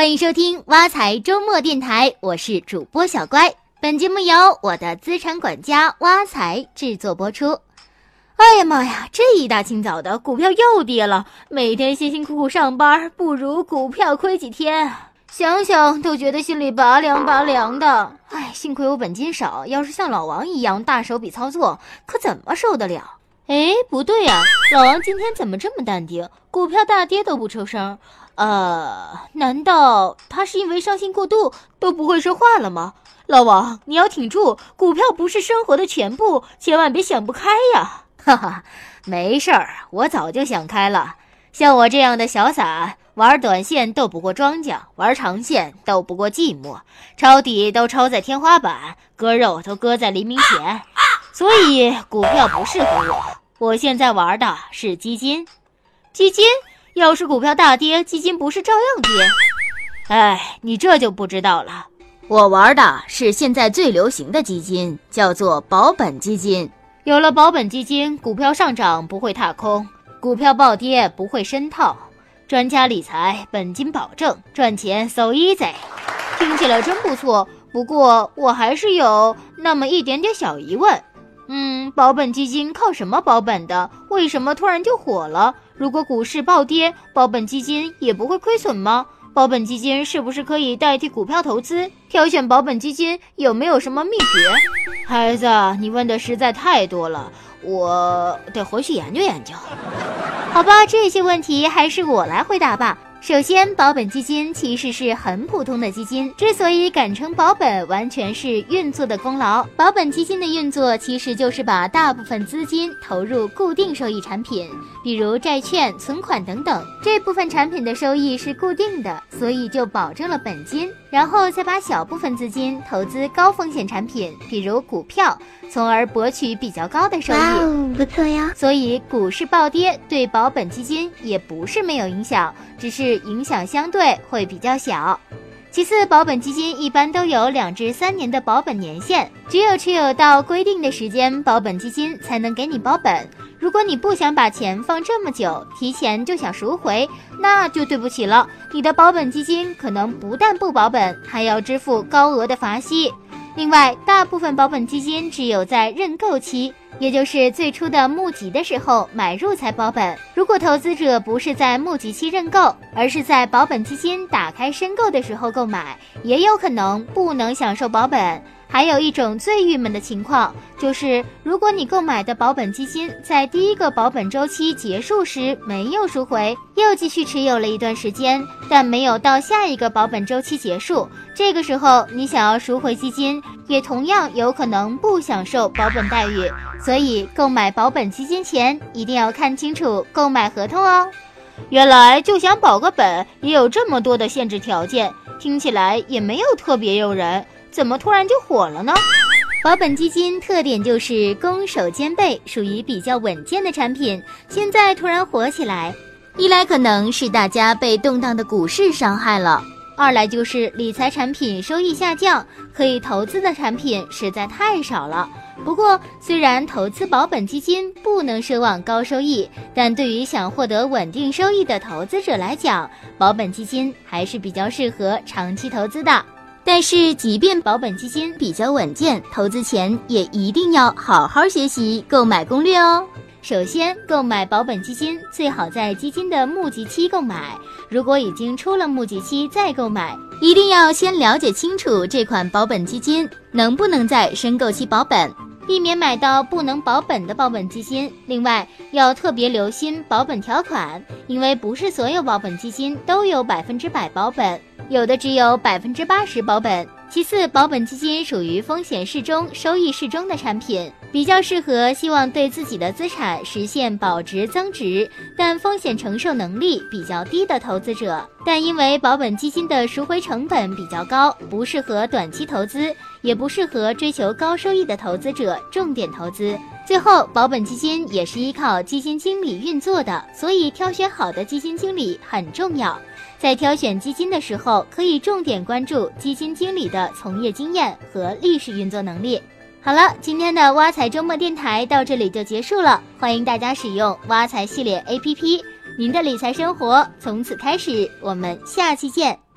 欢迎收听挖财周末电台，我是主播小乖。本节目由我的资产管家挖财制作播出。哎呀妈呀，这一大清早的股票又跌了，每天辛辛苦苦上班，不如股票亏几天，想想都觉得心里拔凉拔凉的。哎，幸亏我本金少，要是像老王一样大手笔操作，可怎么受得了？哎，不对呀，老王今天怎么这么淡定？股票大跌都不出声。呃，难道他是因为伤心过度都不会说话了吗？老王，你要挺住，股票不是生活的全部，千万别想不开呀！哈哈，没事儿，我早就想开了。像我这样的小散，玩短线斗不过庄家，玩长线斗不过寂寞，抄底都抄在天花板，割肉都割在黎明前，所以股票不适合我。我现在玩的是基金，基金。要是股票大跌，基金不是照样跌？哎，你这就不知道了。我玩的是现在最流行的基金，叫做保本基金。有了保本基金，股票上涨不会踏空，股票暴跌不会深套。专家理财，本金保证，赚钱 so easy。听起来真不错，不过我还是有那么一点点小疑问。嗯，保本基金靠什么保本的？为什么突然就火了？如果股市暴跌，保本基金也不会亏损吗？保本基金是不是可以代替股票投资？挑选保本基金有没有什么秘诀？孩子，你问的实在太多了，我得回去研究研究。好吧，这些问题还是我来回答吧。首先，保本基金其实是很普通的基金，之所以敢称保本，完全是运作的功劳。保本基金的运作其实就是把大部分资金投入固定收益产品，比如债券、存款等等。这部分产品的收益是固定的，所以就保证了本金，然后再把小部分资金投资高风险产品，比如股票，从而博取比较高的收益。哇哦，不错呀！所以股市暴跌对保本基金也不是没有影响，只是。影响相对会比较小。其次，保本基金一般都有两至三年的保本年限，只有持有到规定的时间，保本基金才能给你保本。如果你不想把钱放这么久，提前就想赎回，那就对不起了，你的保本基金可能不但不保本，还要支付高额的罚息。另外，大部分保本基金只有在认购期。也就是最初的募集的时候买入才保本。如果投资者不是在募集期认购，而是在保本基金打开申购的时候购买，也有可能不能享受保本。还有一种最郁闷的情况，就是如果你购买的保本基金在第一个保本周期结束时没有赎回，又继续持有了一段时间，但没有到下一个保本周期结束，这个时候你想要赎回基金，也同样有可能不享受保本待遇。所以购买保本基金前一定要看清楚购买合同哦。原来就想保个本也有这么多的限制条件，听起来也没有特别诱人。怎么突然就火了呢？保本基金特点就是攻守兼备，属于比较稳健的产品。现在突然火起来，一来可能是大家被动荡的股市伤害了，二来就是理财产品收益下降，可以投资的产品实在太少了。不过，虽然投资保本基金不能奢望高收益，但对于想获得稳定收益的投资者来讲，保本基金还是比较适合长期投资的。但是，即便保本基金比较稳健，投资前也一定要好好学习购买攻略哦。首先，购买保本基金最好在基金的募集期购买。如果已经出了募集期再购买，一定要先了解清楚这款保本基金能不能在申购期保本，避免买到不能保本的保本基金。另外，要特别留心保本条款，因为不是所有保本基金都有百分之百保本。有的只有百分之八十保本。其次，保本基金属于风险适中、收益适中的产品，比较适合希望对自己的资产实现保值增值，但风险承受能力比较低的投资者。但因为保本基金的赎回成本比较高，不适合短期投资，也不适合追求高收益的投资者重点投资。最后，保本基金也是依靠基金经理运作的，所以挑选好的基金经理很重要。在挑选基金的时候，可以重点关注基金经理的从业经验和历史运作能力。好了，今天的挖财周末电台到这里就结束了，欢迎大家使用挖财系列 APP，您的理财生活从此开始。我们下期见。